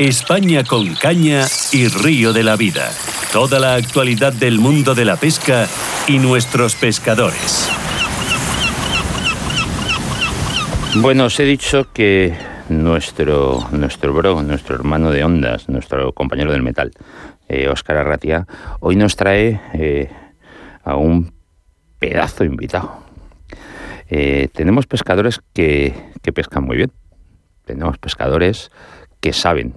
España con caña y río de la vida. Toda la actualidad del mundo de la pesca y nuestros pescadores. Bueno, os he dicho que nuestro, nuestro bro, nuestro hermano de ondas, nuestro compañero del metal, Óscar eh, Arratia, hoy nos trae eh, a un pedazo invitado. Eh, tenemos pescadores que, que pescan muy bien, tenemos pescadores que saben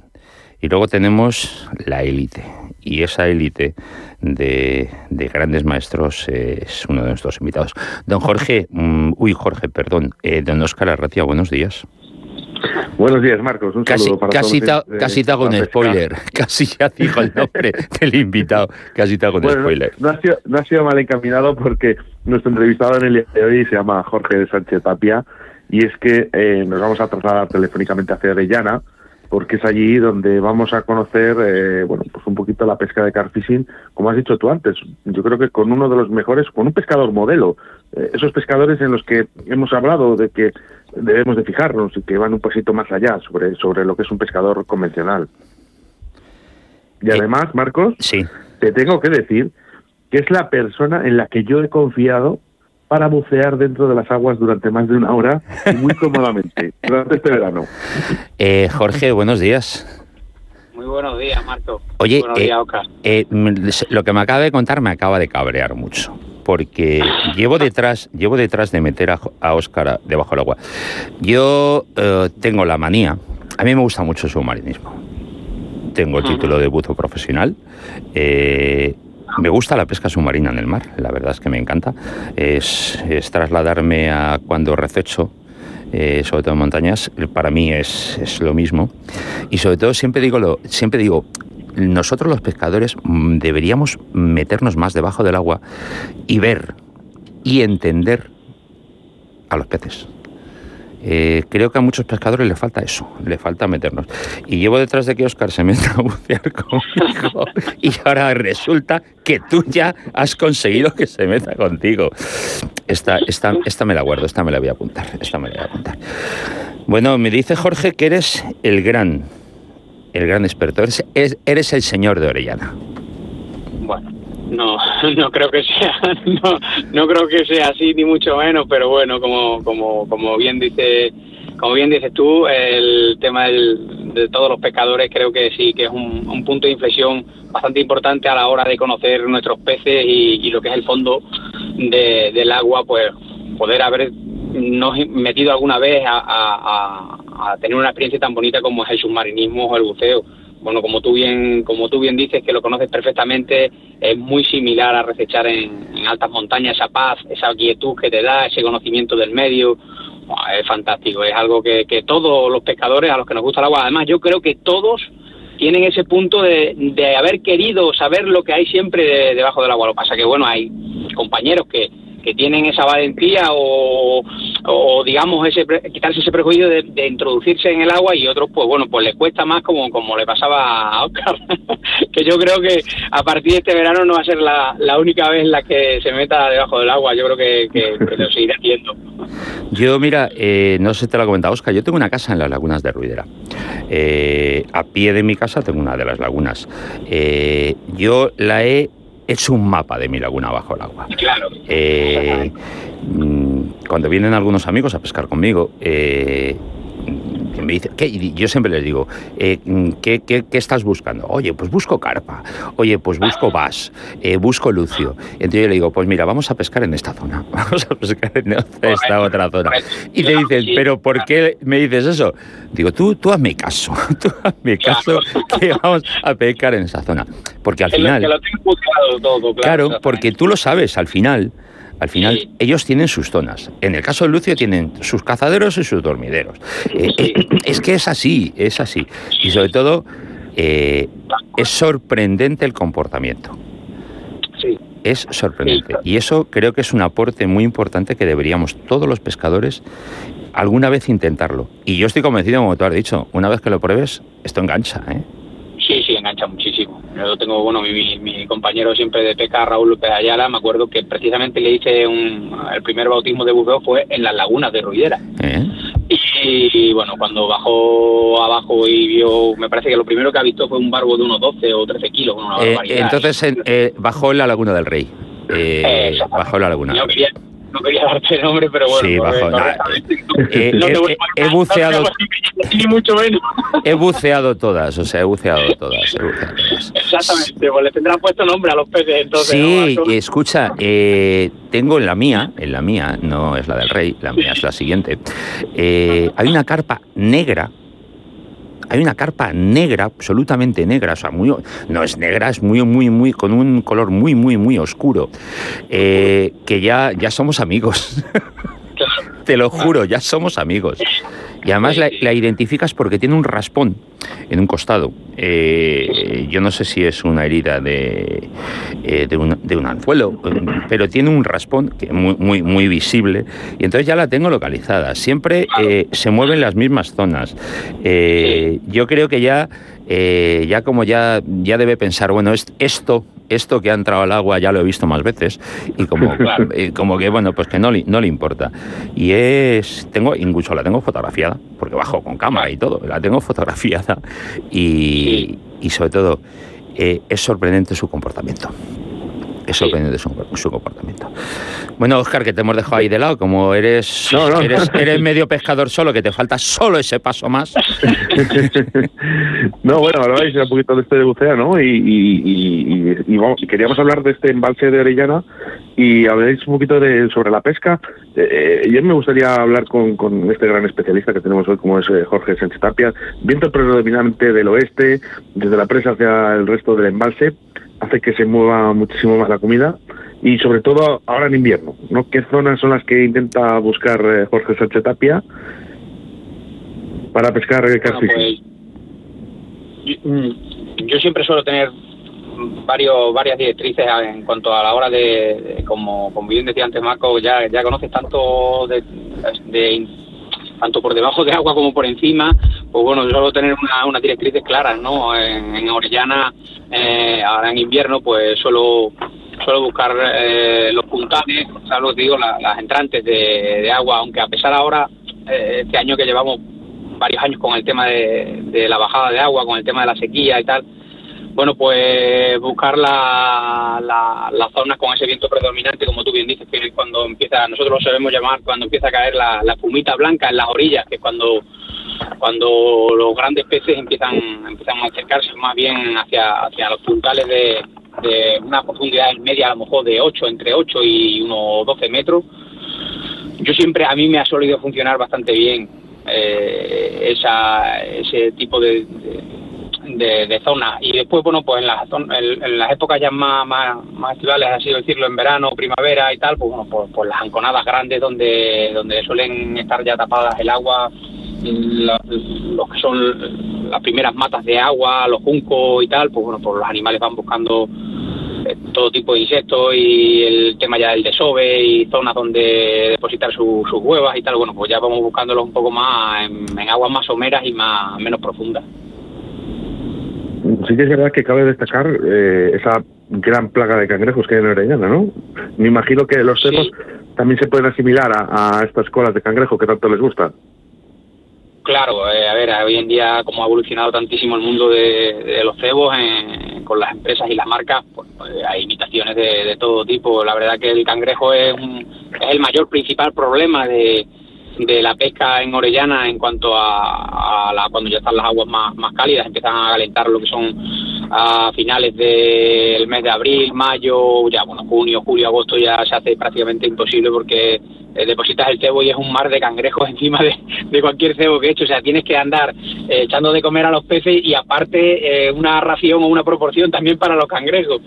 y luego tenemos la élite. Y esa élite de, grandes maestros es uno de nuestros invitados. Don Jorge, mm, uy Jorge, perdón, don Oscar Arratia, buenos días. Buenos días, Marcos. Un casi, saludo para casi, todos. casi te hago un spoiler. Casi ya dijo el nombre del invitado. Casi te hago un spoiler. No, ha sido, no ha sido mal encaminado porque nuestro entrevistado en el día de hoy se llama Jorge Sánchez Tapia y es que eh, nos vamos a trasladar telefónicamente hacia Arellana porque es allí donde vamos a conocer, eh, bueno, pues un poquito la pesca de carfishing, como has dicho tú antes. Yo creo que con uno de los mejores, con un pescador modelo, eh, esos pescadores en los que hemos hablado de que debemos de fijarnos y que van un poquito más allá sobre, sobre lo que es un pescador convencional. Y eh, además, Marcos, sí. te tengo que decir que es la persona en la que yo he confiado para bucear dentro de las aguas durante más de una hora y muy cómodamente durante este verano. Eh, Jorge, buenos días. Muy buenos días, Marco. Oye, buenos días, eh, lo que me acaba de contar me acaba de cabrear mucho porque llevo detrás, llevo detrás de meter a, a Oscar debajo del agua. Yo eh, tengo la manía, a mí me gusta mucho el submarinismo. Tengo el título de buzo profesional. Eh, me gusta la pesca submarina en el mar, la verdad es que me encanta. Es, trasladarme a cuando rececho, eh, sobre todo en montañas, para mí es, es, lo mismo. Y sobre todo siempre digo, lo, siempre digo nosotros los pescadores mm, deberíamos meternos más debajo del agua y ver y entender a los peces. Eh, creo que a muchos pescadores les falta eso, le falta meternos. Y llevo detrás de que Oscar se meta a bucear conmigo y ahora resulta que tú ya has conseguido que se meta contigo. Esta, esta, esta me la guardo, esta me la voy a apuntar, esta me la voy a apuntar. Bueno, me dice Jorge que eres el gran el gran experto. Eres, eres el señor de Orellana. No, no creo que sea, no, no creo que sea así ni mucho menos, pero bueno, como, como, como bien dice, como bien dices tú, el tema de todos los pescadores creo que sí, que es un, punto de inflexión bastante importante a la hora de conocer nuestros peces y, lo que es el fondo del agua, pues poder haber nos metido alguna vez a, a tener una experiencia tan bonita como es el submarinismo o el buceo. Bueno, como tú bien, como tú bien dices, que lo conoces perfectamente, es muy similar a recechar en, altas montañas esa paz, esa quietud que te da, ese conocimiento del medio. es fantástico, es algo que, que todos los pescadores, a los que nos gusta el agua, además yo creo que todos tienen ese punto de, de haber querido saber lo que hay siempre debajo del agua. Lo que pasa que, bueno, hay compañeros que, que tienen esa valentía o, o digamos ese quitarse ese prejuicio de, introducirse en el agua y otros pues bueno pues les cuesta más como como le pasaba a Oscar. Que yo creo que a partir de este verano no va a ser la, la única vez en la que se meta debajo del agua. Yo creo que, que, lo seguirá haciendo. Yo mira eh, no sé te lo ha comentado Oscar yo tengo una casa en las lagunas de Ruidera. Eh, a pie de mi casa tengo una de las lagunas. Eh, yo la he es un mapa de mi laguna bajo el agua. Claro. Eh, mm, cuando vienen algunos amigos a pescar conmigo, eh, me dice, yo siempre les digo, eh, ¿qué, qué, estás buscando? Oye, pues busco carpa, oye, pues busco bass, eh, busco lucio. Entonces yo le digo, pues mira, vamos a pescar en esta zona, vamos a pescar en esta otra zona. Y te dicen, pero ¿por qué me dices eso? Digo, tú, tú hazme caso, tú hazme caso que vamos a pescar en esa zona. Porque al final... Claro, porque tú lo sabes, al final al final, ellos tienen sus zonas. En el caso de Lucio tienen sus cazaderos y sus dormideros. Eh, eh, es que es así, es así. Y sobre todo, eh, es sorprendente el comportamiento. Sí. Es sorprendente. Y eso creo que es un aporte muy importante que deberíamos todos los pescadores alguna vez intentarlo. Y yo estoy convencido, como tú has dicho, una vez que lo pruebes, esto engancha. ¿eh? Sí, sí, engancha muchísimo. Yo tengo, bueno, mi, compañero siempre de pesca, Raúl López Ayala, me acuerdo que precisamente le hice un, el primer bautismo de buceo fue en las lagunas de Ruidera. ¿Eh? Y bueno, cuando bajó abajo y vio, me parece que lo primero que ha visto fue un barbo de unos 12 o 13 kilos. Eh, entonces eh, bajó en la Laguna del Rey. Eh, bajó en la laguna no quería darte el nombre, pero bueno. Sí, bajo. he buceado. Ni mucho menos. He buceado todas, o sea, he buceado todas. Exactamente, pues le tendrán puesto nombre a los peces entonces. Sí, escucha, eh, tengo en la mía, en la mía, no es la del rey, la mía es la siguiente. Eh, hay una carpa negra hay una carpa negra, absolutamente negra, o sea, muy, no es negra, es muy, muy, muy, con un color muy, muy, muy oscuro, eh, que ya, ya somos amigos. Te lo juro, ya somos amigos. Y además la, identificas porque tiene un raspón en un costado. Eh, yo no sé si es una herida de, eh, de, un, anzuelo, pero tiene un raspón que muy, muy, muy visible. Y entonces ya la tengo localizada. Siempre eh, se mueven las mismas zonas. yo creo que ya, ya como ya, ya debe pensar, bueno, esto esto que ha entrado al agua ya lo he visto más veces y como, como que, bueno, pues que no, no le importa. Y es, tengo, incluso la tengo fotografiada, porque bajo con cámara y todo, la tengo fotografiada y, y sobre todo eh, es sorprendente su comportamiento es sorprendente su, su, comportamiento. Bueno, Oscar, que te hemos dejado ahí de lado, como eres, eres, medio pescador solo, que te falta solo ese paso más. no, bueno, habláis un poquito de este de bucea, ¿no? Y, queríamos hablar de este embalse de Orellana y habláis un poquito de sobre la pesca. Eh, y me gustaría hablar con, con, este gran especialista que tenemos hoy, como es eh, Jorge Sánchez Tapia. Viento predominante del oeste, desde la presa hacia el resto del embalse hace que se mueva muchísimo más la comida y sobre todo ahora en invierno, ¿no? ¿Qué zonas son las que intenta buscar eh, Jorge Sánchez Tapia para pescar el pues, mm, yo, siempre suelo tener varios varias directrices en cuanto a la hora de, como, como bien decía antes Marco, ya, ya conoces tanto de, tanto por debajo de agua como por encima, pues bueno, suelo tener una, unas directrices claras, ¿no? En, Orellana, eh, ahora en invierno, pues suelo, suelo buscar eh, los puntales, ¿sabes lo que digo? las entrantes de, agua, aunque a pesar ahora, eh, este año que llevamos varios años con el tema de, la bajada de agua, con el tema de la sequía y tal, bueno, pues buscar la, la, zonas con ese viento predominante, como tú bien dices, que cuando empieza, nosotros lo sabemos llamar cuando empieza a caer la, la fumita blanca en las orillas, que cuando cuando los grandes peces empiezan, empiezan a acercarse más bien hacia, hacia los puntales de, una profundidad media, a lo mejor de 8, entre 8 y unos 12 metros. Yo siempre, a mí me ha solido funcionar bastante bien eh, ese tipo de, de, zona. Y después, bueno, pues en las, las épocas ya más, más, más, estivales, así decirlo, en verano, primavera y tal, pues bueno, pues, pues las anconadas grandes donde, donde suelen estar ya tapadas el agua los que son las primeras matas de agua, los juncos y tal, pues bueno, pues los animales van buscando eh, todo tipo de insectos y el tema ya del desove y zonas donde depositar sus huevas y tal, bueno, pues ya vamos buscándolos un poco más en, aguas más someras y más menos profundas. Sí que es verdad que cabe destacar eh, esa gran plaga de cangrejos que hay en Orellana, ¿no? Me imagino que los cebos también se pueden asimilar a, a estas colas de cangrejo que tanto les gustan. Claro, eh, a ver, hoy en día como ha evolucionado tantísimo el mundo de, los cebos con las empresas y las marcas, pues, pues hay imitaciones de, todo tipo. La verdad que el cangrejo es, es el mayor principal problema de, la pesca en Orellana en cuanto a, la, cuando ya están las aguas más cálidas, empiezan a calentar lo que son a finales del mes de abril, mayo, ya bueno, junio, julio, agosto ya se hace prácticamente imposible porque eh, depositas el cebo y es un mar de cangrejos encima de, cualquier cebo que he hecho. O sea, tienes que andar eh, echando de comer a los peces y aparte eh, una ración o una proporción también para los cangrejos.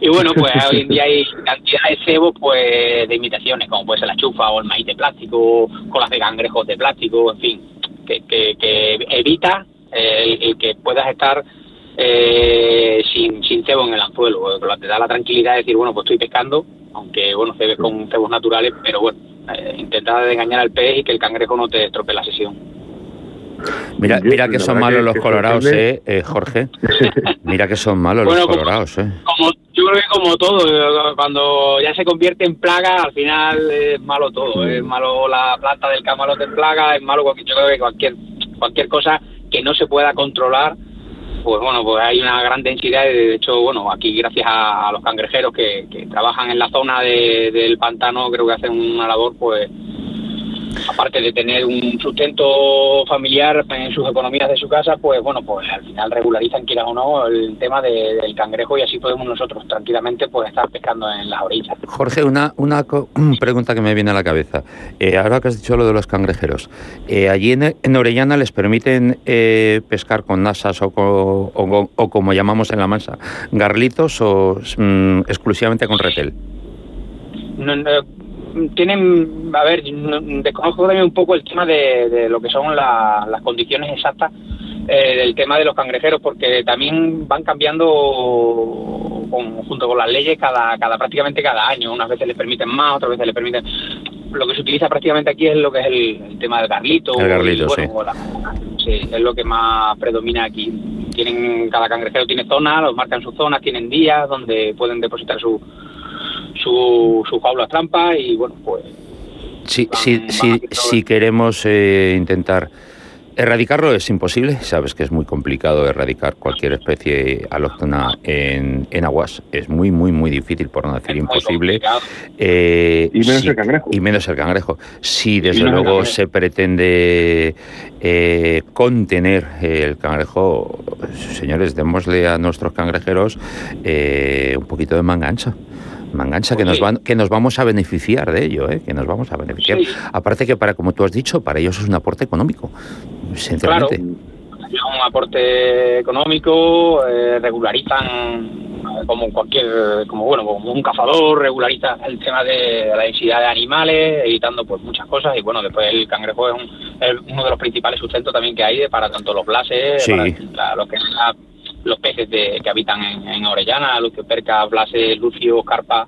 Y bueno, pues hoy en día hay cantidad de cebos pues, de imitaciones, como puede ser la chufa o el maíz de plástico, colas de cangrejos de plástico, en fin, que, que, evita el, que puedas estar sin, sin cebo en el anzuelo. Te da la tranquilidad de decir, bueno, pues estoy pescando, aunque bueno, cebes con cebos naturales, pero bueno, eh, intentar engañar al pez y que el cangrejo no te estropee la sesión. Mira, mira que son malos los colorados, eh, eh, Jorge. Mira que son malos Bueno, los como- colorados, eh. Como, yo creo que como todo, eh, cuando ya se convierte en plaga, al final es malo todo. Es malo la planta del camalote en plaga, es malo cualquier, yo creo que cualquier, cualquier cosa que no se pueda controlar, pues bueno, pues hay una gran densidad. De hecho, bueno, aquí gracias a, a los cangrejeros que, que trabajan en la zona de- del pantano, creo que hacen una labor, pues aparte de tener un sustento familiar en sus economías de su casa, pues bueno, pues al final regularizan, quieras o no, el tema de- del cangrejo y así podemos nosotros tranquilamente pues estar pescando en las orillas. Jorge, una, una pregunta que me viene a la cabeza. Eh, ahora que has dicho lo de los cangrejeros, eh, ¿allí en, en Orellana les permiten eh, pescar con nasas o, co- o o como llamamos en la mansa, garlitos o mm, exclusivamente con retel? No, no, tienen, a ver, no- desconozco también un poco el tema de, de lo que son la- las condiciones exactas eh, del tema de los cangrejeros, porque también van cambiando con- junto con las leyes cada, cada prácticamente cada año. Unas veces les permiten más, otras veces les permiten. Lo que se utiliza prácticamente aquí es lo que es el, el tema del garlito. El garlito, y, bueno, la- sí, es lo que más predomina aquí. Tienen cada cangrejero tiene zonas, los marcan sus zonas, tienen días donde pueden depositar su su, su jaula trampa y bueno, pues Si, Van- si, van si, haciendo- si queremos eh, intentar erradicarlo es imposible, sabes que es muy complicado erradicar cualquier especie alóctona en, en aguas, es muy, muy, muy difícil, por no decir imposible. Eh, Y menos si- el cangrejo. Y menos el cangrejo. Si desde luego se pretende eh, contener el cangrejo, señores, démosle a nuestros cangrejeros eh, un poquito de mangancha. Mangancha que Pues nos van, que nos vamos a beneficiar de ello, ¿eh? que nos vamos a beneficiar. Sí. Aparte que para, como tú has dicho, para ellos es un aporte económico, Claro, sinceramente. es un aporte económico, eh, regularizan eh, como cualquier, como bueno, como un cazador, regulariza el tema de la densidad de animales, evitando pues muchas cosas y bueno, después el cangrejo es, un- es uno de los principales sustentos también que hay de- para tanto los blases, Sí. para la- lo que es la- los peces de- que habitan en, en Orellana, lucio, perca, blases, lucio, carpa.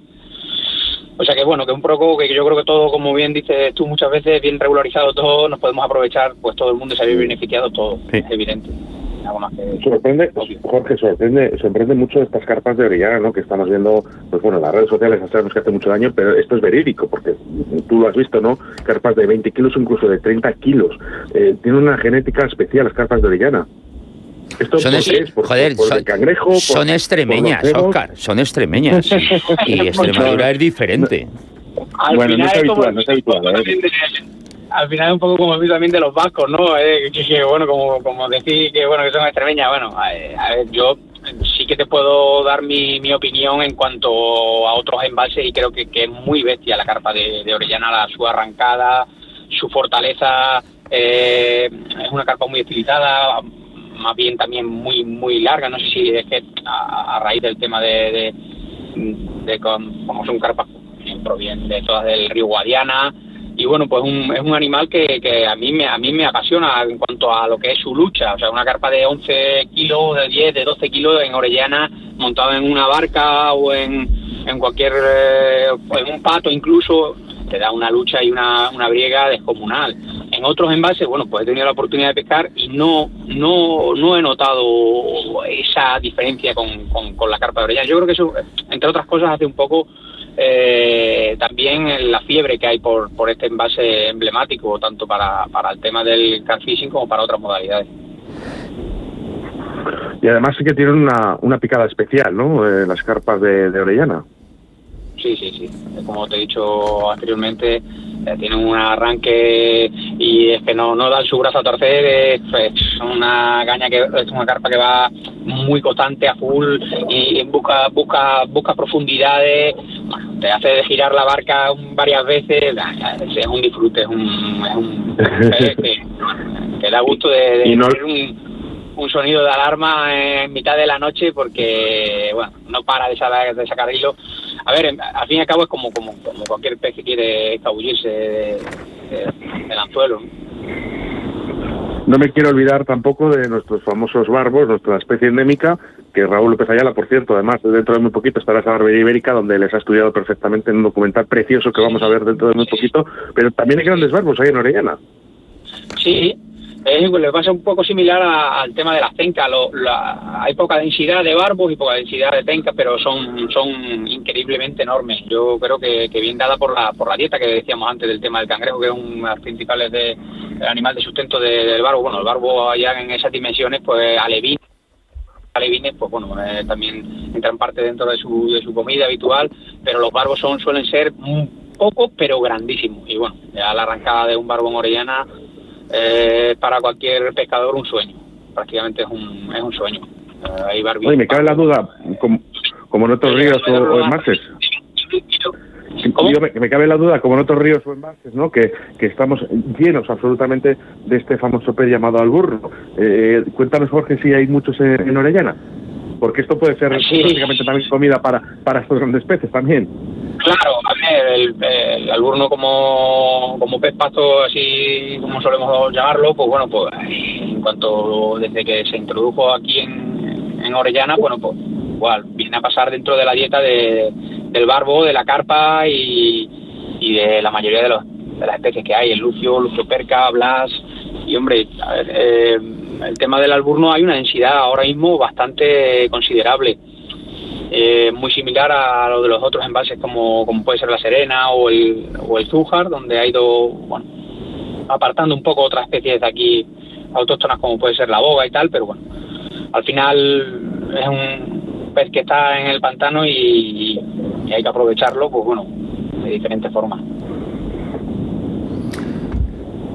O sea que bueno, que un poco que yo creo que todo, como bien dices tú muchas veces, bien regularizado todo, nos podemos aprovechar, pues todo el mundo se ve beneficiado todo, Sí. es evidente. Que... Sorprende, Obvio. Jorge, sorprende, sorprende mucho estas carpas de Orellana, ¿no? Que estamos viendo, pues bueno, en las redes sociales sabemos que hace mucho daño, pero esto es verídico, porque tú lo has visto, ¿no? Carpas de 20 kilos, incluso de 30 kilos. Eh, tienen una genética especial las carpas de Orellana. ¿Esto Son, es- qué es? ¿Por, joder, por son, el cangrejo? por- son extremeñas? Oscar, son extremeñas. y Extremadura es diferente. Al Bueno, no es habitual, no es habitual, ¿eh? al final es un poco como el también de los vascos, ¿no? Eh, que, que, bueno, como, como decir que bueno que son extremeñas, bueno, eh, a ver, yo sí que te puedo dar mi, mi opinión en cuanto a otros embalses y creo que, que es muy bestia la carpa de, de Orellana, la, su arrancada, su fortaleza, eh, es una carpa muy estilizada, más bien también muy muy larga, no sé si es que a, raíz del tema de, de, de con- como son carpas que provienen de todas del río Guadiana. Y bueno pues un, es un animal que, que a mí me a mí me apasiona en cuanto a lo que es su lucha. O sea una carpa de 11 kilos de 10 de 12 kilos en Orellana montado en una barca o en, en cualquier eh, en un pato incluso te da una lucha y una, una briega descomunal en otros envases bueno pues he tenido la oportunidad de pescar y no no no he notado esa diferencia con, con, la carpa de Orellana yo creo que eso entre otras cosas hace un poco eh, también la fiebre que hay por, por este envase emblemático, tanto para, para el tema del car fishing como para otras modalidades. Y además sí que tienen una, una picada especial, ¿no? Eh, las carpas de Orellana. Sí, sí, sí. Como te he dicho anteriormente, eh, tienen un arranque y es que no, no dan su brazo a torcer. Es, es una caña que es una carpa que va muy constante a full y busca busca busca profundidades. Bueno, te hace girar la barca varias veces. Es un disfrute, es un, es un que, que da gusto de, de Y no- tener un un sonido de alarma en mitad de la noche porque bueno no para de, sa- de sacar hilo a ver al fin y al cabo es como como, como cualquier pez que quiere escabullirse de- de- del anzuelo ¿no? No me quiero olvidar tampoco de nuestros famosos barbos, nuestra especie endémica, que Raúl López Ayala, por cierto, además, dentro de muy poquito estará esa barbería ibérica, donde les ha estudiado perfectamente en un documental precioso que vamos a ver dentro de muy poquito, pero también hay grandes barbos ahí en Orellana. sí le pasa un poco similar al tema de las tencas. hay poca densidad de barbos y poca densidad de tencas, pero son, son increíblemente enormes. Yo creo que, bien dada por la, por la dieta que decíamos antes del tema del cangrejo, que es uno de los principales de, animal de sustento del barbo. Bueno, el barbo allá en esas dimensiones, pues alevines, alevines pues bueno, eh, también entran parte dentro de su, de su comida habitual, pero los barbos son suelen ser un poco, pero grandísimos. Y bueno, ya la arrancada de un barbo en Orellana eh, para cualquier pescador un sueño. Prácticamente es un, es un sueño. Eh, Oye, me cabe la duda, como, como en otros ríos o, embalses. me, cabe la duda, como en otros ríos o embalses, ¿no? que, que estamos llenos absolutamente de este famoso pez llamado alburro. Eh, cuéntanos, Jorge, si hay muchos en, Orellana. Porque esto puede ser prácticamente también comida para, para estos grandes peces también. Claro, el, alburno como, como pez pasto, así como solemos llamarlo, pues bueno, pues en cuanto desde que se introdujo aquí en, en Orellana, bueno, pues igual, viene a pasar dentro de la dieta de, del barbo, de la carpa y, y de la mayoría de, los, de las especies que hay, el lucio, lucio perca, blas, y hombre, eh, el tema del alburno hay una densidad ahora mismo bastante considerable eh, muy similar a lo de los otros embalses como, como puede ser la Serena o el, o el Zújar, donde ha ido bueno, apartando un poco otras especies de aquí autóctonas como puede ser la boga y tal, pero bueno, al final es un pez que está en el pantano y, hay que aprovecharlo, pues bueno, de diferentes formas.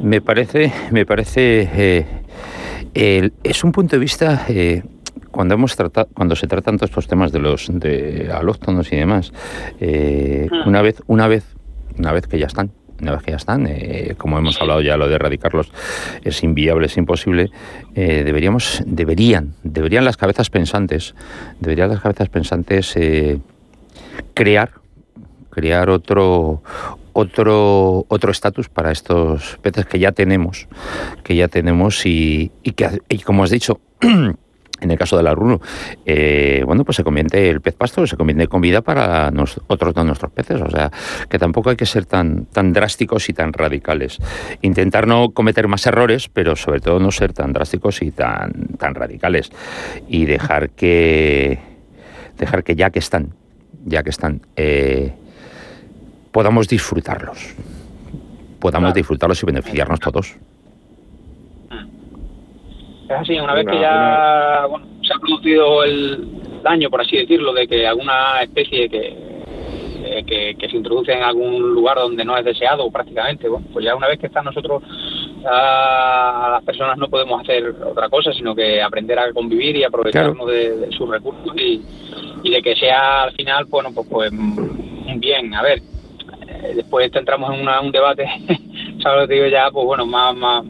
Me parece, me parece, eh, es un punto de vista eh, cuando hemos tratado, cuando se tratan todos estos temas de los de alóctonos y demás, eh, hmm. una vez, una vez, una vez que ya están, una vez que ya están, eh, como hemos hablado ya, lo de erradicarlos es inviable, es imposible, eh, deberíamos, deberían, deberían las cabezas pensantes, deberían las cabezas pensantes crear, crear otro, otro otro estatus para estos peces que ya tenemos, que ya tenemos y, y que, y como has dicho, en el caso del arruno, eh, bueno, pues se convierte el pez pasto, se convierte en comida para otros de nuestros peces. O sea, que tampoco hay que ser tan, tan drásticos y tan radicales. Intentar no cometer más errores, pero sobre todo no ser tan drásticos y tan, tan radicales. Y dejar que, dejar que ya que están, ya que están, eh, podamos disfrutarlos. Podamos disfrutarlos y beneficiarnos todos. Es así, una vez que ya bueno, se ha producido el daño, por así decirlo, de que alguna especie que, que, se introduce en algún lugar donde no es deseado prácticamente, bueno, pues ya una vez que está nosotros, las personas no podemos hacer otra cosa, sino que aprender a convivir y aprovecharnos de, sus recursos y, y, de que sea al final, bueno, pues, pues un bien. A ver, eh, después entramos en un debate, ¿sabes lo que digo ya? Pues bueno, más, más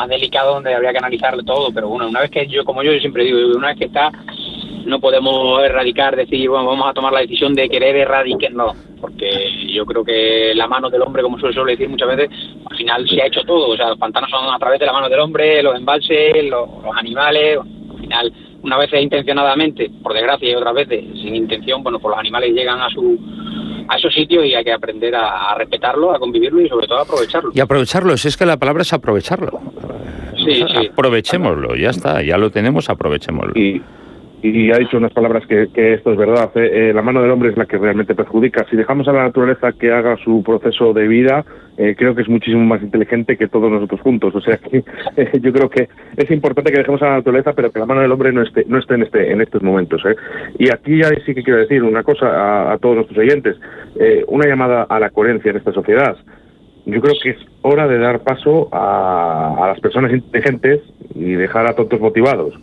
más delicado donde habría que analizarlo todo, pero bueno, una vez que yo, como yo, siempre digo, una vez que está, no podemos erradicar, decir, bueno, vamos a tomar la decisión de querer erradicar, no, porque yo creo que la mano del hombre, como suele, suele decir muchas veces, al final se ha hecho todo, o sea, los pantanos son a través de la mano del hombre, los embalses, los, animales, al final, una vez intencionadamente, por desgracia, y otras veces sin intención, bueno, pues los animales llegan a su a esos sitios y hay que aprender a, respetarlo, a convivirlo y sobre todo a aprovecharlo. Y aprovecharlo, si es que la palabra es aprovecharlo. Sí, sí. Aprovechémoslo, ya está, ya lo tenemos, aprovechémoslo. Y, y ha dicho unas palabras que, esto es verdad. ¿eh? Eh, la mano del hombre es la que realmente perjudica. Si dejamos a la naturaleza que haga su proceso de vida, eh, creo que es muchísimo más inteligente que todos nosotros juntos. O sea que yo creo que es importante que dejemos a la naturaleza, pero que la mano del hombre no esté, no esté en, este, en estos momentos. Y aquí ya sí que quiero decir una cosa a, todos nuestros oyentes. una llamada a la coherencia en esta sociedad. Yo creo que es hora de dar paso a, a las personas inteligentes y dejar a tontos motivados.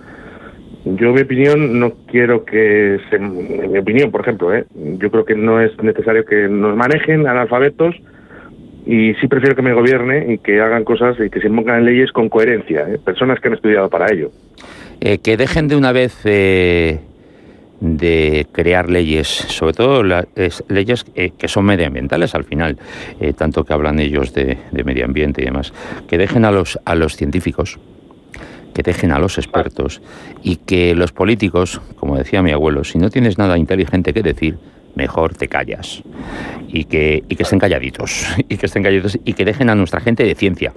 Yo, mi opinión, no quiero que se. En mi opinión, por ejemplo, ¿eh? yo creo que no es necesario que nos manejen analfabetos y sí prefiero que me gobierne y que hagan cosas y que se pongan leyes con coherencia, ¿eh? personas que han estudiado para ello. Eh, que dejen de una vez de crear leyes, sobre todo las leyes que son medioambientales al final, tanto que hablan ellos de, de, medio ambiente y demás, que dejen a los, a los científicos que dejen a los expertos y que los políticos, como decía mi abuelo, si no tienes nada inteligente que decir, mejor te callas y que, y que estén calladitos y que estén calladitos y que dejen a nuestra gente de ciencia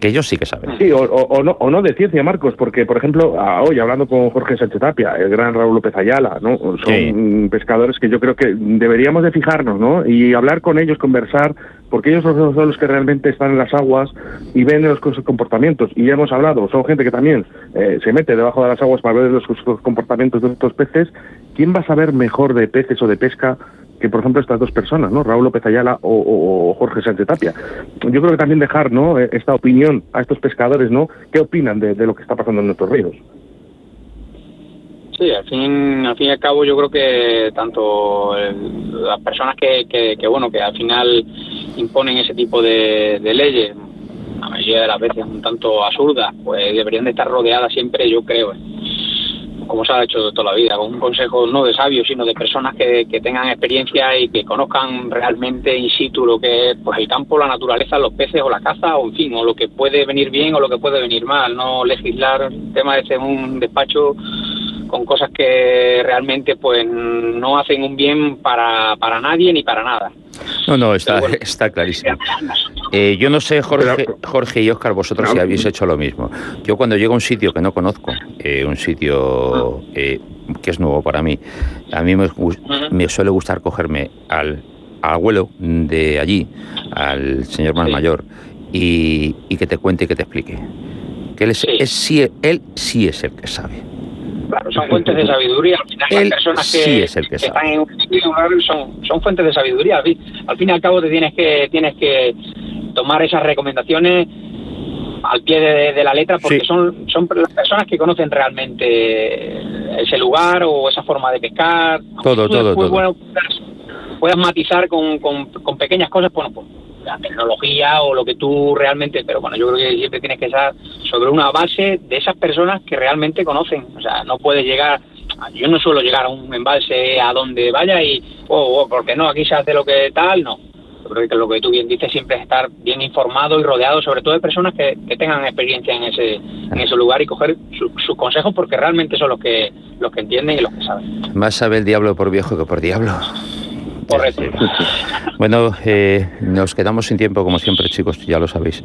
que ellos sí que saben. Sí, o, no, o no de ciencia, Marcos, porque, por ejemplo, hoy hablando con Jorge Sánchez Tapia, el gran Raúl López Ayala, ¿no? Son pescadores que yo creo que deberíamos de fijarnos, ¿no? Y hablar con ellos, conversar, porque ellos son los que realmente están en las aguas y ven los comportamientos. Y ya hemos hablado, son gente que también eh, se mete debajo de las aguas para ver los comportamientos de estos peces. ¿Quién va a saber mejor de peces o de pesca que por ejemplo estas dos personas, ¿no? Raúl López Ayala o, Jorge Sánchez Tapia. Yo creo que también dejar, ¿no? E, esta opinión a estos pescadores, ¿no? ¿Qué opinan de, lo que está pasando en nuestros ríos? Sí, al fin, al fin y al cabo yo creo que tanto las personas que, que, bueno, que al final imponen ese tipo de, leyes, la mayoría de las veces un tanto absurdas, pues deberían de estar rodeadas siempre, yo creo, como se ha hecho toda la vida, con un consejo no de sabios, sino de personas que, tengan experiencia y que conozcan realmente in situ lo que es pues, el campo, la naturaleza, los peces o la caza, o en fin, o lo que puede venir bien o lo que puede venir mal, no legislar temas de un despacho con cosas que realmente pues no hacen un bien para, para nadie ni para nada. No, no, está, está clarísimo. Eh, yo no sé, Jorge, Jorge y Oscar, vosotros si habéis hecho lo mismo. Yo cuando llego a un sitio que no conozco, eh, un sitio eh, que es nuevo para mí, a mí me, me suele gustar cogerme al, abuelo de allí, al señor más mayor, y, que te cuente y que te explique. Que él, es, él sí es el que sabe son fuentes de sabiduría. Al final, las personas que, están en un son, son fuentes de sabiduría. Al fin y al cabo, te tienes que, tienes que tomar esas recomendaciones al pie de, la letra porque son, son las personas que conocen realmente ese lugar o esa forma de pescar. Todo, todo, todo. Bueno, puedas matizar con, con, con pequeñas cosas, bueno, pues la tecnología o lo que tú realmente, pero bueno, yo creo que siempre tienes que estar sobre una base de esas personas que realmente conocen, o sea, no puedes llegar, yo no suelo llegar a un embalse a donde vaya y, oh, oh porque no, aquí se hace lo que tal, no. Yo creo que lo que tú bien dices siempre es estar bien informado y rodeado sobre todo de personas que, tengan experiencia en ese, en ese lugar y coger sus consejos porque realmente son los que, los que entienden y los que saben. Más sabe el diablo por viejo que por diablo. Correcto. Bueno, eh, nos quedamos sin tiempo, como siempre, chicos, ya lo sabéis.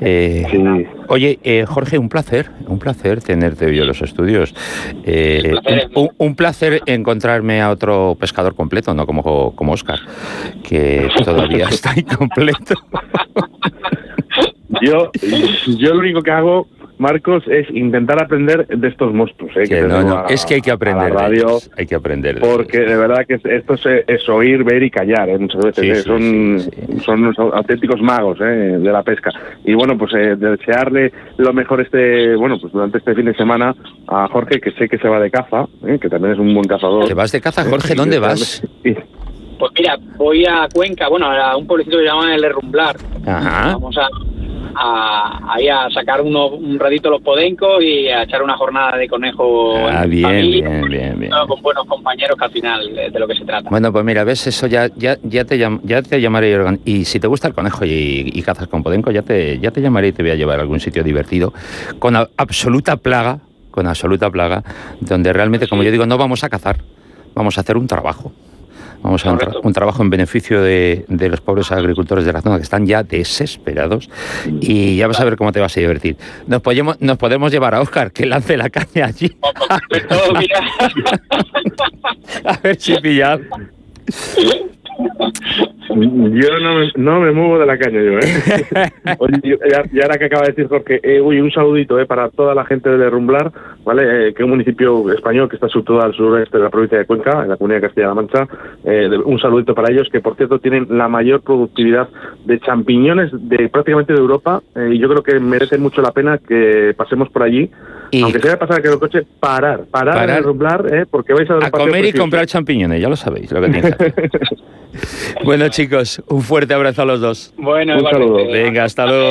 Eh, oye, eh, Jorge, un placer, un placer tenerte hoy en los estudios. Un, placer encontrarme a otro pescador completo, no como, como Oscar, que todavía está incompleto. Yo, yo lo único que hago Marcos, es intentar aprender de estos monstruos. ¿eh? Que no, es que hay que aprender. radio, hay que aprender. porque de verdad que esto es, oír, ver y callar. ¿eh? Muchas veces ¿eh? son, son auténticos magos ¿eh? de la pesca. Y bueno, pues desearle lo mejor este, bueno, pues durante este fin de semana a Jorge, que sé que se va de caza, que también es un buen cazador. ¿Te vas de caza, Jorge? ¿Dónde vas? Pues mira, voy a Cuenca, bueno, a un pueblecito que se llama El Herrumblar. Ajá. Vamos a a, ahí a sacar uno, un radito los podencos y a echar una jornada de conejo ah, bien, bien, bien, bien, con buenos compañeros que al final de, lo que se trata. Bueno, pues mira, ves, eso ya, ya, ya, te, ya te llamaré y si te gusta el conejo y, cazas con podenco, ya te, ya te llamaré y te voy a llevar a algún sitio divertido con absoluta plaga, con absoluta plaga, donde realmente, como yo digo, no vamos a cazar, vamos a hacer un trabajo. Vamos a un, un, trabajo en beneficio de, los pobres agricultores de la zona que están ya desesperados y ya vas a ver cómo te vas a divertir. Nos podemos, nos podemos llevar a Oscar que lance la caña allí. a ver si pillar. Yo no me, no me muevo de la caña yo, ¿eh? Oye, y ahora que acaba de decir Jorge, eh, un saludito eh, para toda la gente de Rumblar, ¿vale? Eh, que es un municipio español que está situado al sureste de la provincia de Cuenca, en la comunidad de Castilla-La Mancha. Eh, un saludito para ellos, que por cierto tienen la mayor productividad de champiñones de prácticamente de Europa. y yo creo que merece mucho la pena que pasemos por allí. Aunque sea pasar que el coche, parar, parar, en Rumblar, ¿eh? porque vais a dar A comer y comprar champiñones, ya lo sabéis, lo que Bueno, chicos, un fuerte abrazo a los dos. Bueno, un saludo. Venga, hasta luego.